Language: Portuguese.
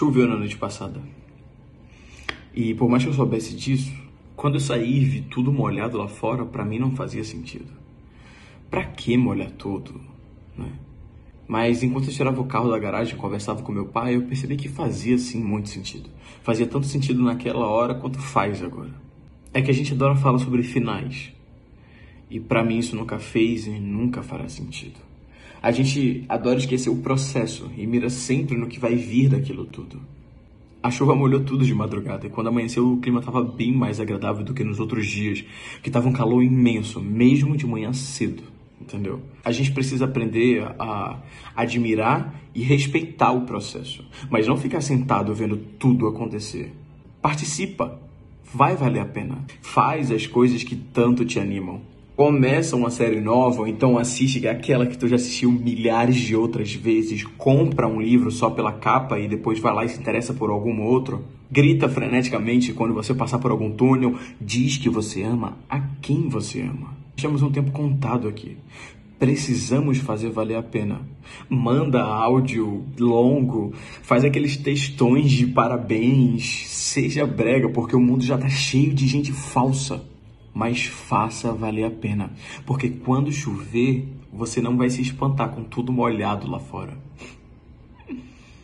Choveu na noite passada. E por mais que eu soubesse disso, quando eu saí e vi tudo molhado lá fora, para mim não fazia sentido. Pra que molhar tudo, né? Mas enquanto eu tirava o carro da garagem e conversava com meu pai, eu percebi que fazia sim muito sentido. Fazia tanto sentido naquela hora quanto faz agora. É que a gente adora falar sobre finais. E para mim isso nunca fez e nunca fará sentido. A gente adora esquecer o processo e mira sempre no que vai vir daquilo tudo. A chuva molhou tudo de madrugada e quando amanheceu o clima estava bem mais agradável do que nos outros dias, que estava um calor imenso, mesmo de manhã cedo, entendeu? A gente precisa aprender a admirar e respeitar o processo, mas não ficar sentado vendo tudo acontecer. Participa, vai valer a pena. Faz as coisas que tanto te animam começa uma série nova, ou então assiste aquela que tu já assistiu milhares de outras vezes, compra um livro só pela capa e depois vai lá e se interessa por algum outro, grita freneticamente quando você passar por algum túnel, diz que você ama a quem você ama. Temos um tempo contado aqui. Precisamos fazer valer a pena. Manda áudio longo, faz aqueles textões de parabéns, seja brega, porque o mundo já tá cheio de gente falsa mas faça valer a pena, porque quando chover, você não vai se espantar com tudo molhado lá fora.